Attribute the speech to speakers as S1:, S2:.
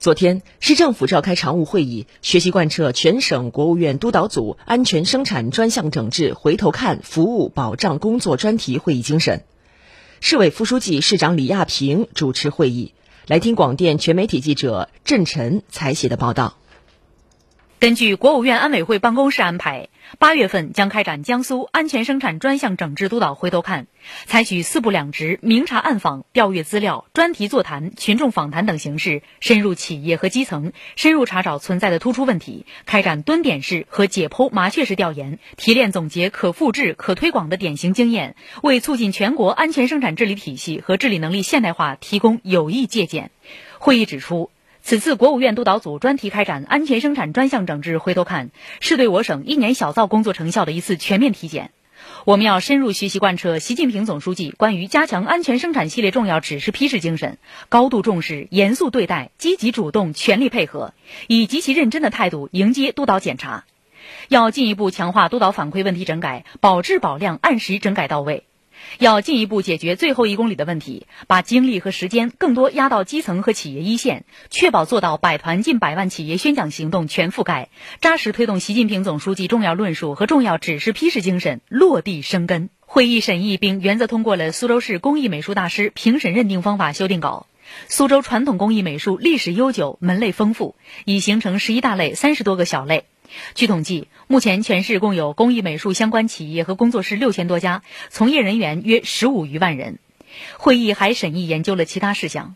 S1: 昨天，市政府召开常务会议，学习贯彻全省国务院督导组安全生产专项整治回头看服务保障工作专题会议精神。市委副书记、市长李亚平主持会议。来听广电全媒体记者郑晨采写的报道。
S2: 根据国务院安委会办公室安排，八月份将开展江苏安全生产专项整治督导回头看，采取四不两直、明察暗访、调阅资料、专题座谈、群众访谈等形式，深入企业和基层，深入查找存在的突出问题，开展蹲点式和解剖麻雀式调研，提炼总结可复制、可推广的典型经验，为促进全国安全生产治理体系和治理能力现代化提供有益借鉴。会议指出。此次国务院督导组专题开展安全生产专项整治回头看，是对我省一年小造工作成效的一次全面体检。我们要深入学习贯彻习近平总书记关于加强安全生产系列重要指示批示精神，高度重视、严肃对待、积极主动、全力配合，以极其认真的态度迎接督导检查。要进一步强化督导反馈问题整改，保质保量，按时整改到位。要进一步解决最后一公里的问题，把精力和时间更多压到基层和企业一线，确保做到百团近百万企业宣讲行动全覆盖，扎实推动习近平总书记重要论述和重要指示批示精神落地生根。会议审议并原则通过了苏州市工艺美术大师评审认定方法修订稿。苏州传统工艺美术历史悠久，门类丰富，已形成十一大类、三十多个小类。据统计，目前全市共有工艺美术相关企业和工作室六千多家，从业人员约十五余万人。会议还审议研究了其他事项，